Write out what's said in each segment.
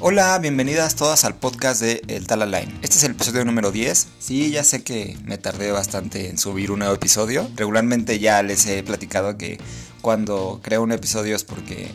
Hola, bienvenidas todas al podcast de El Talaline. Este es el episodio número 10. Sí, ya sé que me tardé bastante en subir un nuevo episodio. Regularmente ya les he platicado que cuando creo un episodio es porque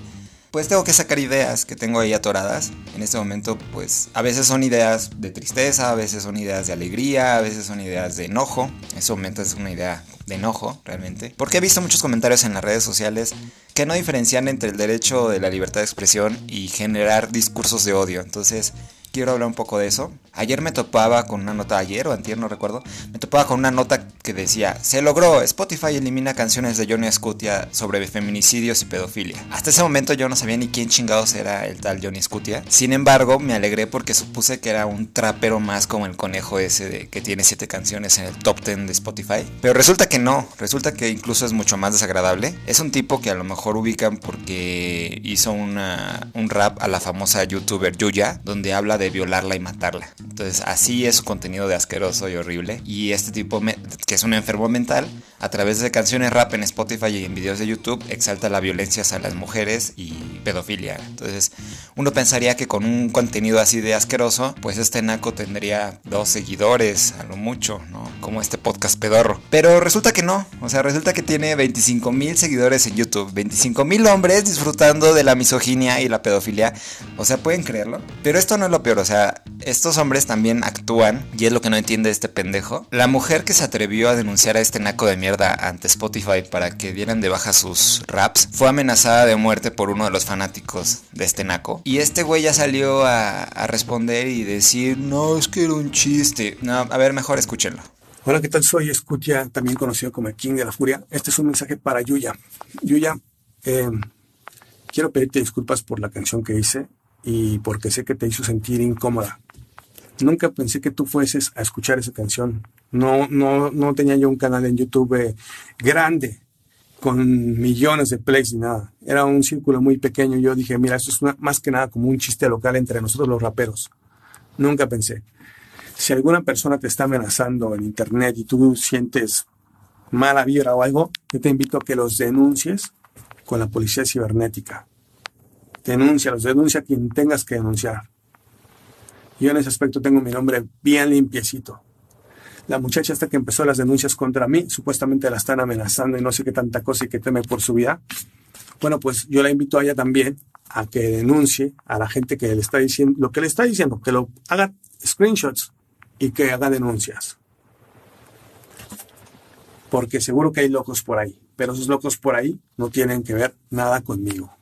pues tengo que sacar ideas que tengo ahí atoradas. En este momento, pues a veces son ideas de tristeza, a veces son ideas de alegría, a veces son ideas de enojo. En este momento es una idea de enojo, realmente. Porque he visto muchos comentarios en las redes sociales que no diferencian entre el derecho de la libertad de expresión y generar discursos de odio. Entonces, quiero hablar un poco de eso. Ayer me topaba con una nota, ayer o antier, no recuerdo, me topaba con una nota que decía, se logró, Spotify elimina canciones de Johnny Scutia sobre feminicidios y pedofilia. Hasta ese momento yo no sabía ni quién chingados era el tal Johnny Scutia. Sin embargo, me alegré porque supuse que era un trapero más como el conejo ese de que tiene siete canciones en el top 10 de Spotify. Pero resulta que no, resulta que incluso es mucho más desagradable. Es un tipo que a lo mejor ubican porque hizo una, un rap a la famosa youtuber Yuya, donde habla de de violarla y matarla. Entonces así es su contenido de asqueroso y horrible. Y este tipo, que es un enfermo mental, a través de canciones rap en Spotify y en videos de YouTube, exalta la violencia hacia las mujeres y pedofilia. Entonces uno pensaría que con un contenido así de asqueroso, pues este naco tendría dos seguidores, a lo mucho, ¿no? Como este podcast pedorro. Pero resulta que no. O sea, resulta que tiene 25 mil seguidores en YouTube. 25 mil hombres disfrutando de la misoginia y la pedofilia. O sea, ¿pueden creerlo? Pero esto no es lo peor o sea, estos hombres también actúan, y es lo que no entiende este pendejo. La mujer que se atrevió a denunciar a este naco de mierda ante Spotify para que dieran de baja sus raps, fue amenazada de muerte por uno de los fanáticos de este naco. Y este güey ya salió a, responder y decir, no, es que era un chiste. No, a ver, mejor escúchenlo. Hola, ¿qué tal? Soy Escutia, también conocido como el King de la Furia. Este es un mensaje para Yuya. Yuya, eh, quiero pedirte disculpas por la canción que hice y porque sé que te hizo sentir incómoda. Nunca pensé que tú fueses a escuchar esa canción. No, no, no tenía yo un canal en YouTube eh, grande con millones de plays ni nada. Era un círculo muy pequeño. Yo dije, mira, esto es más que nada como un chiste local entre nosotros los raperos. Nunca pensé. Si alguna persona te está amenazando en internet y tú sientes mala vibra o algo, yo te invito a que los denuncies con la policía cibernética denúncialos, denuncia quien tengas que denunciar. Yo en ese aspecto tengo mi nombre bien limpiecito. La muchacha hasta que empezó las denuncias contra mí, supuestamente la están amenazando y no sé qué tanta cosa y que teme por su vida. Bueno, pues yo la invito a ella también a que denuncie a la gente que le está diciendo lo que le está diciendo, que lo haga screenshots y que haga denuncias. Porque seguro que hay locos por ahí, pero esos locos por ahí no tienen que ver nada conmigo.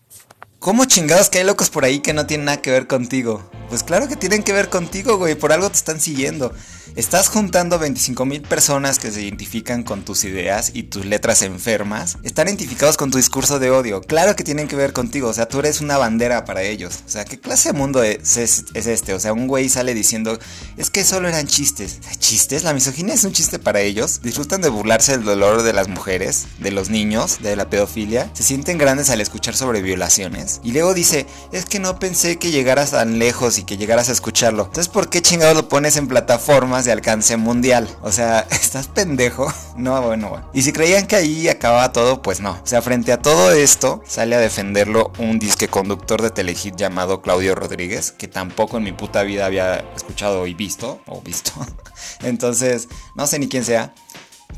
¿Cómo chingados que hay locos por ahí que no tienen nada que ver contigo? Pues claro que tienen que ver contigo, güey, por algo te están siguiendo. Estás juntando 25 mil personas que se identifican con tus ideas y tus letras enfermas. Están identificados con tu discurso de odio. Claro que tienen que ver contigo. O sea, tú eres una bandera para ellos. O sea, ¿qué clase de mundo es, este? O sea, un güey sale diciendo, es que solo eran chistes. ¿Chistes? ¿La misoginia es un chiste para ellos? Disfrutan de burlarse del dolor de las mujeres, de los niños, de la pedofilia. Se sienten grandes al escuchar sobre violaciones. Y luego dice, es que no pensé que llegaras tan lejos y que llegaras a escucharlo. Entonces, ¿por qué chingado lo pones en plataformas? de alcance mundial. O sea, ¿estás pendejo? No, bueno, bueno. Y si creían que ahí acababa todo, pues no. O sea, frente a todo esto, sale a defenderlo un disque conductor de telehit llamado Claudio Rodríguez, que tampoco en mi puta vida había escuchado y visto, o visto. Entonces, no sé ni quién sea.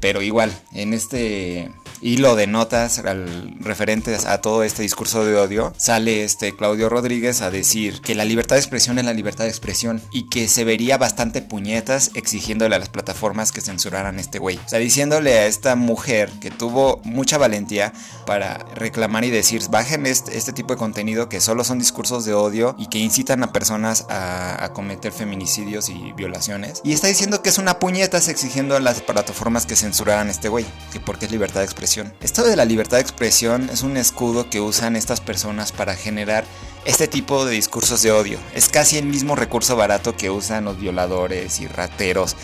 Pero igual, en este hilo de notas al, referentes a todo este discurso de odio, sale este Claudio Rodríguez a decir que la libertad de expresión es la libertad de expresión y que se vería bastante puñetas exigiéndole a las plataformas que censuraran este güey. O sea, diciéndole a esta mujer que tuvo mucha valentía para reclamar y decir, bajen este, este tipo de contenido que solo son discursos de odio y que incitan a personas a, a cometer feminicidios y violaciones. Y está diciendo que es una puñetas exigiendo a las plataformas que censuraran este güey, que porque es libertad de expresión esto de la libertad de expresión es un escudo que usan estas personas para generar este tipo de discursos de odio. Es casi el mismo recurso barato que usan los violadores y rateros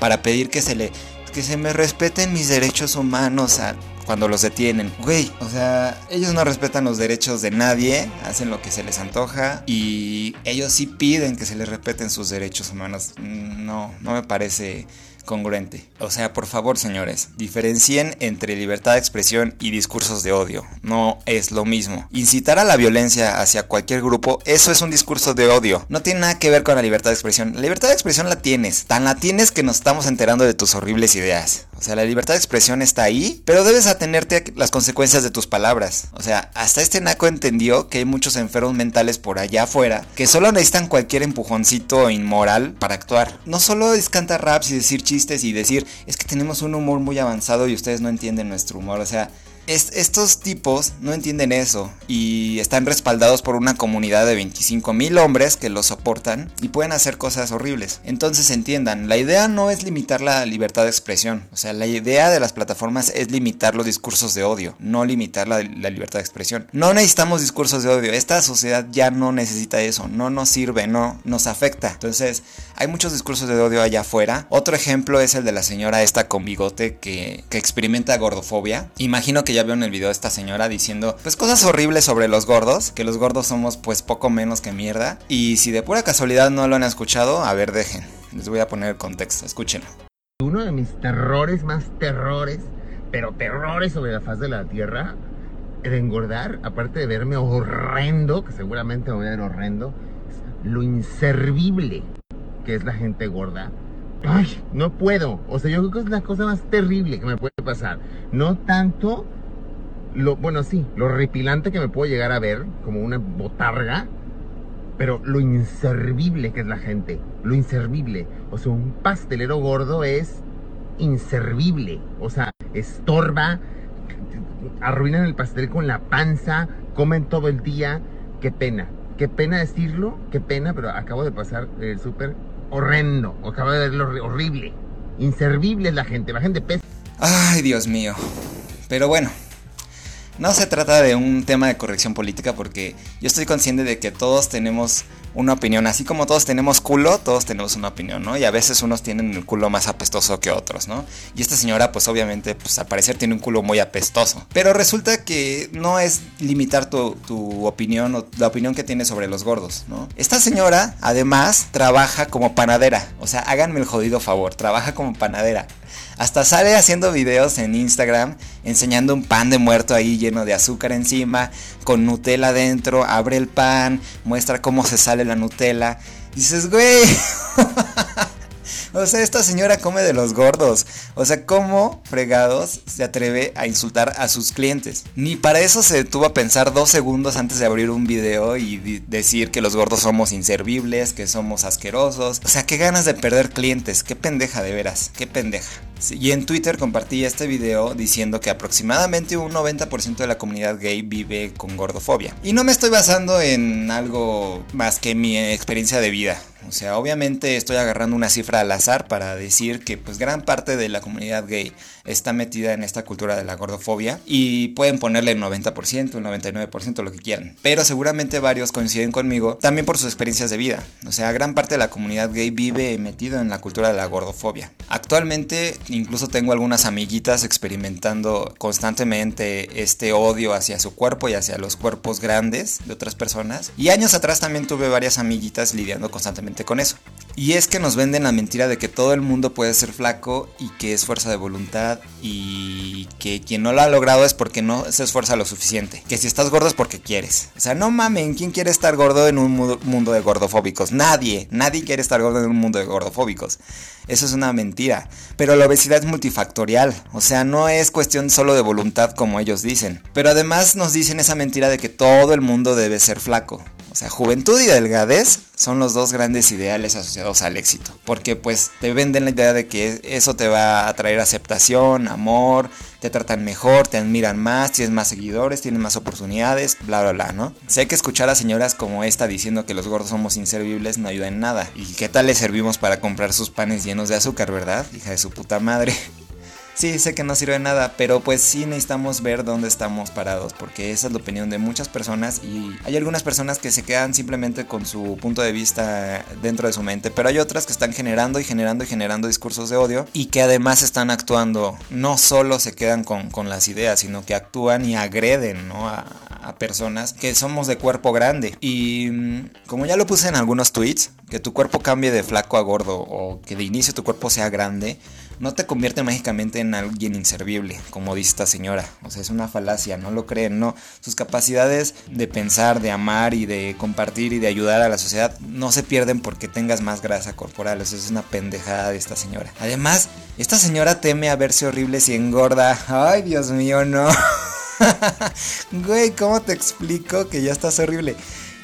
para pedir que se le que se me respeten mis derechos humanos cuando los detienen. Güey, o sea, ellos no respetan los derechos de nadie, hacen lo que se les antoja y ellos sí piden que se les respeten sus derechos humanos. No, no me parece congruente. O sea, por favor, señores, diferencien entre libertad de expresión y discursos de odio. No es lo mismo. Incitar a la violencia hacia cualquier grupo, eso es un discurso de odio. No tiene nada que ver con la libertad de expresión. La libertad de expresión la tienes. Tan la tienes que nos estamos enterando de tus horribles ideas. O sea, la libertad de expresión está ahí, pero debes atenerte a las consecuencias de tus palabras. O sea, hasta este naco entendió que hay muchos enfermos mentales por allá afuera que solo necesitan cualquier empujoncito inmoral para actuar. No solo es raps y decir chistes y decir, es que tenemos un humor muy avanzado y ustedes no entienden nuestro humor. O sea, estos tipos no entienden eso y están respaldados por una comunidad de 25 mil hombres que los soportan y pueden hacer cosas horribles. Entonces entiendan, la idea no es limitar la libertad de expresión, o sea, la idea de las plataformas es limitar los discursos de odio, no limitar la, libertad de expresión. No necesitamos discursos de odio, esta sociedad ya no necesita eso, no nos sirve, no nos afecta. Entonces, hay muchos discursos de odio allá afuera. Otro ejemplo es el de la señora esta con bigote que, que experimenta gordofobia. Imagino que ya veo en el video esta señora diciendo pues cosas horribles sobre los gordos, que los gordos somos pues poco menos que mierda. Y si de pura casualidad no lo han escuchado, a ver dejen, les voy a poner el contexto, escúchenlo. Uno de mis terrores más terrores, pero terrores sobre la faz de la tierra, de engordar, aparte de verme horrendo, que seguramente me voy a ver horrendo, lo inservible que es la gente gorda. Ay, no puedo. O sea, yo creo que es la cosa más terrible que me puede pasar. No tanto lo, bueno, sí, lo repilante que me puedo llegar a ver, como una botarga, pero lo inservible que es la gente, lo inservible. O sea, un pastelero gordo es inservible, o sea, estorba, arruinan el pastel con la panza, comen todo el día, qué pena, qué pena decirlo, qué pena, pero acabo de pasar el súper horrendo, acabo de verlo horrible, inservible la gente, la gente pesa. Ay, Dios mío. Pero bueno, no se trata de un tema de corrección política porque yo estoy consciente de que todos tenemos una opinión, así como todos tenemos culo, todos tenemos una opinión, ¿no? Y a veces unos tienen el culo más apestoso que otros, ¿no? Y esta señora, pues obviamente, pues al parecer tiene un culo muy apestoso. Pero resulta que no es limitar tu, tu opinión o la opinión que tiene sobre los gordos, ¿no? Esta señora, además, trabaja como panadera. O sea, háganme el jodido favor, trabaja como panadera. Hasta sale haciendo videos en Instagram enseñando un pan de muerto ahí lleno de azúcar encima, con Nutella dentro, abre el pan, muestra cómo se sale la Nutella. dices, güey. O sea, esta señora come de los gordos. O sea, ¿cómo fregados se atreve a insultar a sus clientes? Ni para eso se detuvo a pensar dos segundos antes de abrir un video y decir que los gordos somos inservibles, que somos asquerosos. O sea, qué ganas de perder clientes. Qué pendeja de veras. Qué pendeja. y en Twitter compartí este video diciendo que aproximadamente un 90% de la comunidad gay vive con gordofobia. Y no me estoy basando en algo más que mi experiencia de vida. O sea, obviamente estoy agarrando una cifra al azar para decir que pues gran parte de la comunidad gay está metida en esta cultura de la gordofobia y pueden ponerle el 90%, el 99%, lo que quieran. Pero seguramente varios coinciden conmigo también por sus experiencias de vida. O sea, gran parte de la comunidad gay vive metido en la cultura de la gordofobia. Actualmente incluso tengo algunas amiguitas experimentando constantemente este odio hacia su cuerpo y hacia los cuerpos grandes de otras personas. Y años atrás también tuve varias amiguitas lidiando constantemente con eso. Y es que nos venden la mentira de que todo el mundo puede ser flaco y que es fuerza de voluntad y que quien no lo ha logrado es porque no se esfuerza lo suficiente. Que si estás gordo es porque quieres. O sea, no mamen, ¿quién quiere estar gordo en un mundo de gordofóbicos? Nadie, nadie quiere estar gordo en un mundo de gordofóbicos. Eso es una mentira. Pero la obesidad es multifactorial. O sea, no es cuestión solo de voluntad como ellos dicen. Pero además nos dicen esa mentira de que todo el mundo debe ser flaco. O sea, juventud y delgadez son los dos grandes ideales asociados al éxito. Porque pues te venden la idea de que eso te va a traer aceptación, amor, te tratan mejor, te admiran más, tienes más seguidores, tienes más oportunidades, bla, bla, bla, ¿no? Sé que escuchar a señoras como esta diciendo que los gordos somos inservibles no ayuda en nada. ¿Y qué tal le servimos para comprar sus panes llenos de azúcar, verdad? Hija de su puta madre. Sí, sé que no sirve de nada, pero pues sí necesitamos ver dónde estamos parados, porque esa es la opinión de muchas personas y hay algunas personas que se quedan simplemente con su punto de vista dentro de su mente, pero hay otras que están generando y generando y generando discursos de odio y que además están actuando, no solo se quedan con, con las ideas, sino que actúan y agreden a personas que somos de cuerpo grande. Y mm, como ya lo puse en algunos tweets, que tu cuerpo cambie de flaco a gordo o que de inicio tu cuerpo sea grande, no te convierte mágicamente en alguien inservible, como dice esta señora. O sea, es una falacia, no lo creen, no. Sus capacidades de pensar, de amar y de compartir y de ayudar a la sociedad no se pierden porque tengas más grasa corporal. Eso es una pendejada de esta señora. Además, esta señora teme a verse horrible si engorda. Ay, Dios mío, no. Güey, ¿cómo te explico que ya estás horrible?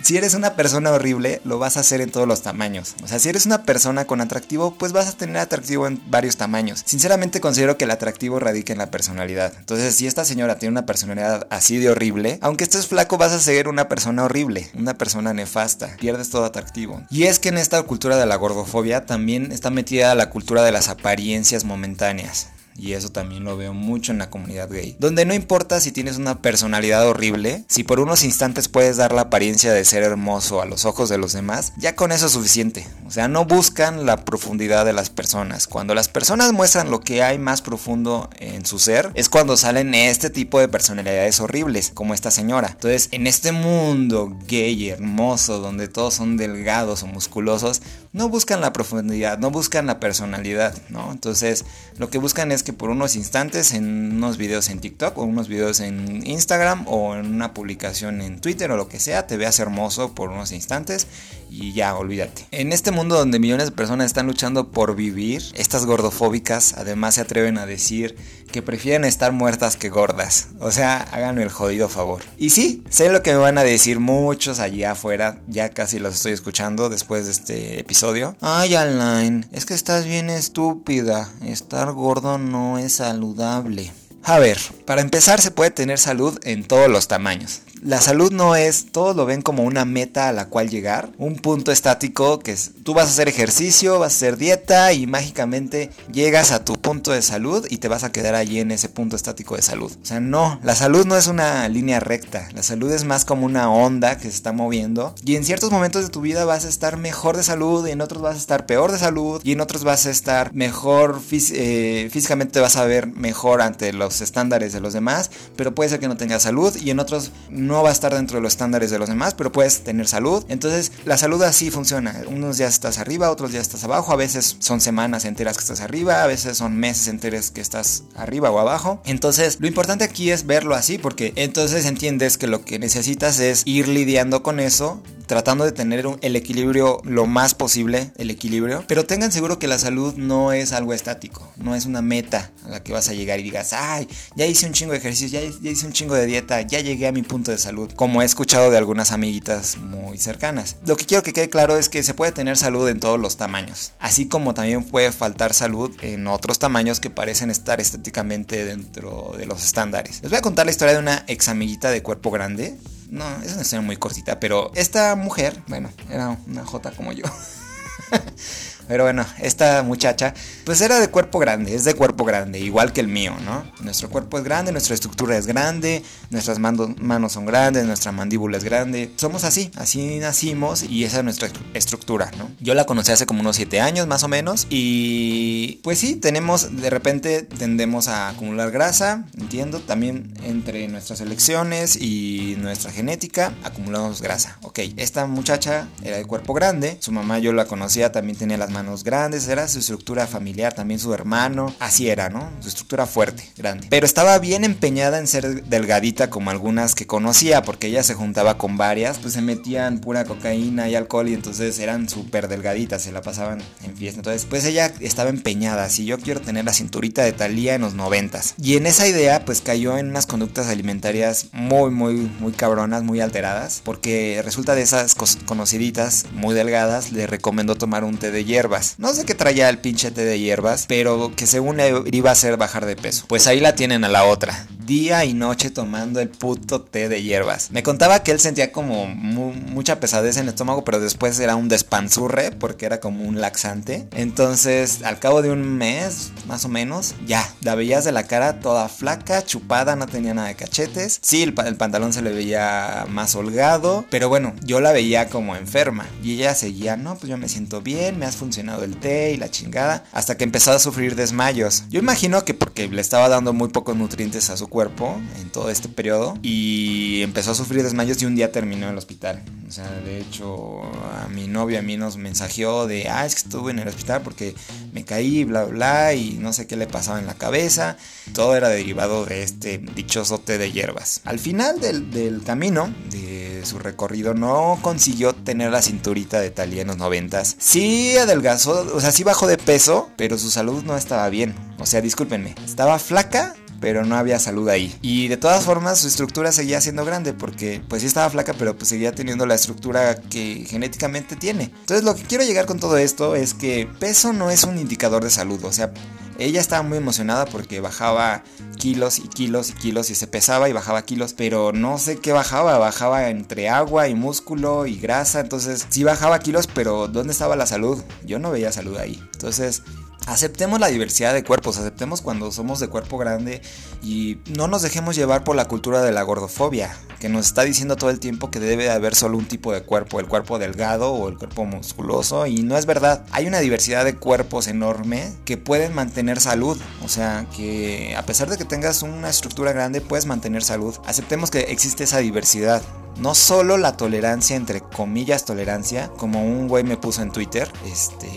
Si eres una persona horrible, lo vas a hacer en todos los tamaños. O sea, si eres una persona con atractivo, pues vas a tener atractivo en varios tamaños. Sinceramente considero que el atractivo radica en la personalidad. Entonces, si esta señora tiene una personalidad así de horrible, aunque estés flaco, vas a ser una persona horrible, una persona nefasta. Pierdes todo atractivo. Y es que en esta cultura de la gordofobia también está metida la cultura de las apariencias momentáneas y eso también lo veo mucho en la comunidad gay, donde no importa si tienes una personalidad horrible, si por unos instantes puedes dar la apariencia de ser hermoso a los ojos de los demás, ya con eso es suficiente. O sea, no buscan la profundidad de las personas. Cuando las personas muestran lo que hay más profundo en su ser, es cuando salen este tipo de personalidades horribles, como esta señora. Entonces, en este mundo gay hermoso, donde todos son delgados o musculosos, no buscan la profundidad, no buscan la personalidad, ¿no? Entonces, lo que buscan es que por unos instantes en unos videos en TikTok o unos videos en Instagram o en una publicación en Twitter o lo que sea, te veas hermoso por unos instantes y ya, olvídate. En este mundo donde millones de personas están luchando por vivir, estas gordofóbicas además se atreven a decir que prefieren estar muertas que gordas. O sea, háganme el jodido favor. Y sí, sé lo que me van a decir muchos allá afuera, ya casi los estoy escuchando después de este episodio. Ay, Alain, es que estás bien estúpida. Estar gordo no es saludable. A ver, para empezar se puede tener salud en todos los tamaños. La salud no es, todos lo ven como una meta a la cual llegar, un punto estático que es, tú vas a hacer ejercicio, vas a hacer dieta y mágicamente llegas a tu punto de salud y te vas a quedar allí en ese punto estático de salud. O sea, no, la salud no es una línea recta, la salud es más como una onda que se está moviendo y en ciertos momentos de tu vida vas a estar mejor de salud, y en otros vas a estar peor de salud y en otros vas a estar mejor eh, físicamente te vas a ver mejor ante los estándares de los demás, pero puede ser que no tengas salud y en otros no no va a estar dentro de los estándares de los demás, pero puedes tener salud. Entonces, la salud así funciona. Unos días estás arriba, otros días estás abajo. A veces son semanas enteras que estás arriba, a veces son meses enteros que estás arriba o abajo. Entonces, lo importante aquí es verlo así, porque entonces entiendes que lo que necesitas es ir lidiando con eso tratando de tener el equilibrio lo más posible, el equilibrio. Pero tengan seguro que la salud no es algo estático, no es una meta a la que vas a llegar y digas, ay, ya hice un chingo de ejercicio, ya, hice un chingo de dieta, ya llegué a mi punto de salud, como he escuchado de algunas amiguitas muy cercanas. Lo que quiero que quede claro es que se puede tener salud en todos los tamaños, así como también puede faltar salud en otros tamaños que parecen estar estéticamente dentro de los estándares. Les voy a contar la historia de una ex amiguita de cuerpo grande no, es una historia muy cortita, pero esta mujer, bueno, era una jota como yo. Pero bueno, esta muchacha, pues era de cuerpo grande, es de cuerpo grande, igual que el mío, ¿no? Nuestro cuerpo es grande, nuestra estructura es grande, nuestras manos son grandes, nuestra mandíbula es grande. Somos así, así nacimos y esa es nuestra estructura, ¿no? Yo la conocí hace como unos 7 años más o menos y pues sí, tenemos, de repente tendemos a acumular grasa, entiendo, también entre nuestras elecciones y nuestra genética acumulamos grasa. Ok, esta muchacha era de cuerpo grande, su mamá yo la conocía, también tenía las manos grandes, era su estructura familiar, también su hermano, así era, ¿no? Su estructura fuerte, grande. Pero estaba bien empeñada en ser delgadita como algunas que conocía, porque ella se juntaba con varias, pues se metían pura cocaína y alcohol y entonces eran súper delgaditas, se la pasaban en fiesta. Entonces, pues ella estaba empeñada, si yo quiero tener la cinturita de Talía en los noventas. Y en esa idea, pues cayó en unas conductas alimentarias muy, muy, muy cabronas, muy alteradas, porque resulta de esas conociditas muy delgadas, le recomendó tomar un té de hierro no sé qué traía el pinche de hierbas, pero que según iba a hacer bajar de peso. Pues ahí la tienen a la otra día y noche tomando el puto té de hierbas. Me contaba que él sentía como mucha pesadez en el estómago, pero después era un despanzurre porque era como un laxante. Entonces, al cabo de un mes, más o menos, ya, la veías de la cara toda flaca, chupada, no tenía nada de cachetes. Sí, el, el pantalón se le veía más holgado, pero bueno, yo la veía como enferma. Y ella seguía, no, pues yo me siento bien, me has funcionado el té y la chingada, hasta que empezó a sufrir desmayos. Yo imagino que porque le estaba dando muy pocos nutrientes a su cuerpo en todo este periodo y empezó a sufrir desmayos y un día terminó en el hospital. O sea, de hecho, a mi novio a mí nos mensajeó de, ah, es que estuve en el hospital porque me caí, bla, bla, y no sé qué le pasaba en la cabeza. Todo era derivado de este dichoso té de hierbas. Al final del, del camino, de su recorrido, no consiguió tener la cinturita de Talía en los noventas. Sí adelgazó, o sea, sí bajó de peso, pero su salud no estaba bien. O sea, discúlpenme, estaba flaca, pero no había salud ahí. Y de todas formas su estructura seguía siendo grande porque pues sí estaba flaca, pero pues seguía teniendo la estructura que genéticamente tiene. Entonces lo que quiero llegar con todo esto es que peso no es un indicador de salud, o sea, ella estaba muy emocionada porque bajaba kilos y kilos y kilos y se pesaba y bajaba kilos, pero no sé qué bajaba, bajaba entre agua y músculo y grasa, entonces sí bajaba kilos, pero ¿dónde estaba la salud? Yo no veía salud ahí. Entonces, Aceptemos la diversidad de cuerpos, aceptemos cuando somos de cuerpo grande y no nos dejemos llevar por la cultura de la gordofobia, que nos está diciendo todo el tiempo que debe haber solo un tipo de cuerpo, el cuerpo delgado o el cuerpo musculoso, y no es verdad. Hay una diversidad de cuerpos enorme que pueden mantener salud, o sea, que a pesar de que tengas una estructura grande, puedes mantener salud. Aceptemos que existe esa diversidad. No solo la tolerancia, entre comillas tolerancia, como un güey me puso en Twitter, este,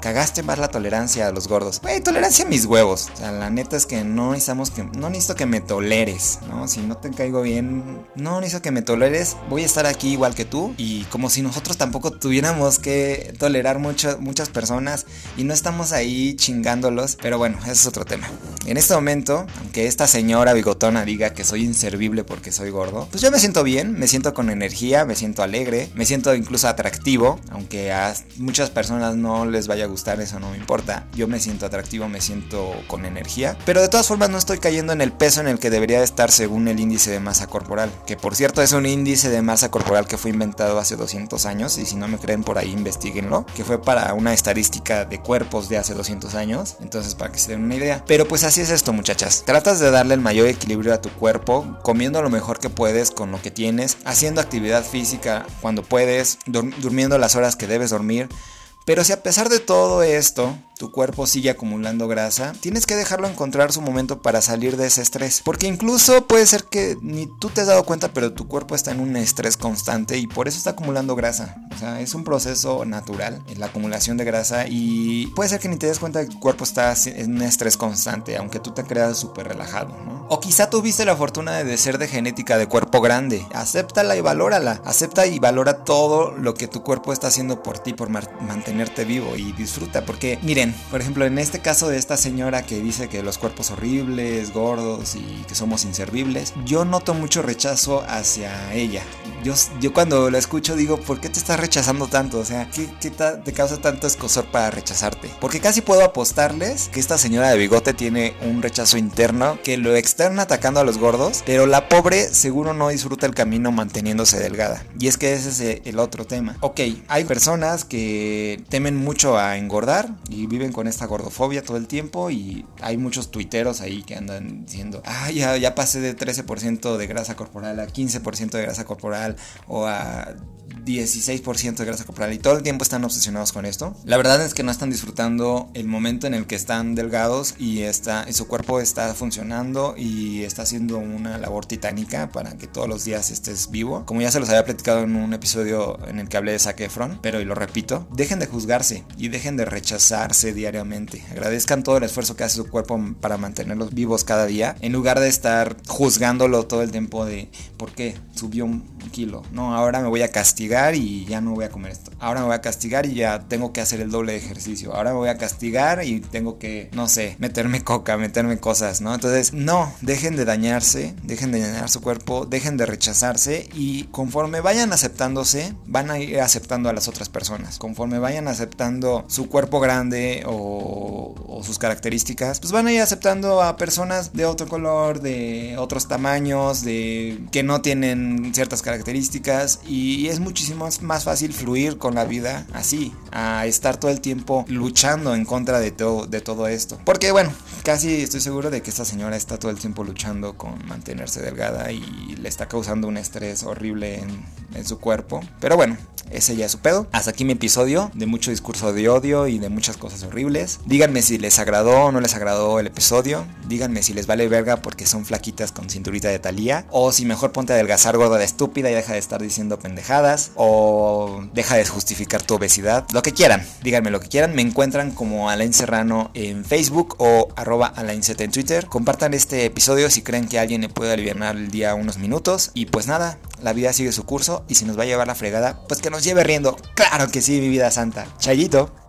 cagaste más la tolerancia a los gordos. Güey, tolerancia a mis huevos. O sea, la neta es que no necesitamos que. No necesito que me toleres, ¿no? Si no te caigo bien, no necesito que me toleres. Voy a estar aquí igual que tú. Y como si nosotros tampoco tuviéramos que tolerar mucho, muchas personas. Y no estamos ahí chingándolos. Pero bueno, ese es otro tema. En este momento, aunque esta señora bigotona diga que soy inservible porque soy gordo, pues yo me siento bien, me siento con energía, me siento alegre, me siento incluso atractivo. Aunque a muchas personas no les vaya gustar, eso no me importa. Yo me siento atractivo, me siento con energía. Pero de todas formas no estoy cayendo en el peso en el que debería estar según el índice de masa corporal. Que por cierto es un índice de masa corporal que fue inventado hace 200 años. Y si no me creen por ahí, investiguenlo. Que fue para una estadística de cuerpos de hace 200 años. Entonces para que se den una idea. Pero pues así es esto muchachas. Tratas de darle el mayor equilibrio a tu cuerpo. Comiendo lo mejor que puedes con lo que tienes. Haciendo actividad física cuando puedes. durmiendo las horas que debes dormir. Pero si a pesar de todo esto tu cuerpo sigue acumulando grasa, tienes que dejarlo encontrar su momento para salir de ese estrés. Porque incluso puede ser que ni tú te has dado cuenta, pero tu cuerpo está en un estrés constante y por eso está acumulando grasa. O sea, es un proceso natural la acumulación de grasa y puede ser que ni te des cuenta que tu cuerpo está en un estrés constante, aunque tú te creas súper relajado, ¿no? O quizá tuviste la fortuna de ser de genética de cuerpo grande. Acéptala y valórala. Acepta y valora todo lo que tu cuerpo está haciendo por ti, por mantenerte vivo y disfruta. Porque, miren, por ejemplo, en este caso de esta señora que dice que los cuerpos horribles, gordos y que somos inservibles, yo noto mucho rechazo hacia ella. Yo, yo cuando la escucho digo, ¿por qué te estás rechazando tanto? O sea, ¿qué, te causa tanto escosor para rechazarte? Porque casi puedo apostarles que esta señora de bigote tiene un rechazo interno que lo externa atacando a los gordos, pero la pobre seguro no disfruta el camino manteniéndose delgada. Y es que ese es el otro tema. Ok, hay personas que temen mucho a engordar y viven con esta gordofobia todo el tiempo y hay muchos tuiteros ahí que andan diciendo, ah, ya, ya pasé de 13% de grasa corporal a 15% de grasa corporal o a 16% de grasa corporal y todo el tiempo están obsesionados con esto. La verdad es que no están disfrutando el momento en el que están delgados y, está, su cuerpo está funcionando y está haciendo una labor titánica para que todos los días estés vivo. Como ya se los había platicado en un episodio en el que hablé de Zac Efron, pero y lo repito, dejen de juzgarse y dejen de rechazarse diariamente. Agradezcan todo el esfuerzo que hace su cuerpo para mantenerlos vivos cada día en lugar de estar juzgándolo todo el tiempo de por qué subió un kilo. No, ahora me voy a castigar y ya no voy a comer esto. ahora me voy a castigar y ya tengo que hacer el doble de ejercicio. Ahora me voy a castigar y tengo que, no sé, meterme coca, meterme cosas, ¿no? Entonces, no, dejen de dañarse, dejen de dañar su cuerpo, dejen de rechazarse y conforme vayan aceptándose, van a ir aceptando a las otras personas. Conforme vayan aceptando su cuerpo grande o, o sus características, pues van a ir aceptando a personas de otro color, de otros tamaños, de que no tienen ciertas características y es muchísimo más fácil fluir con la vida así, a estar todo el tiempo luchando en contra de todo, de todo esto. Porque bueno, casi estoy seguro de que esta señora está todo el tiempo luchando con mantenerse delgada y le está causando un estrés horrible en, su cuerpo. Pero bueno, ese ya es su pedo. Hasta aquí mi episodio de mucho discurso de odio y de muchas cosas horribles. Díganme si les agradó o no les agradó el episodio. Díganme si les vale verga porque son flaquitas con cinturita de talía. O si mejor ponte a adelgazar gorda de estúpida y deja de estar diciendo pendejadas. O deja de justificar tu obesidad. Lo que quieran. Díganme lo que quieran. Me encuentran como Alain Serrano en Facebook o arroba Alain en Twitter. Compartan este episodio si creen que alguien le puede aliviar el día unos minutos. Y pues nada, la vida sigue su curso y si nos va a llevar la fregada, pues que nos lleve riendo. Claro que sí, mi vida santa. Chayito.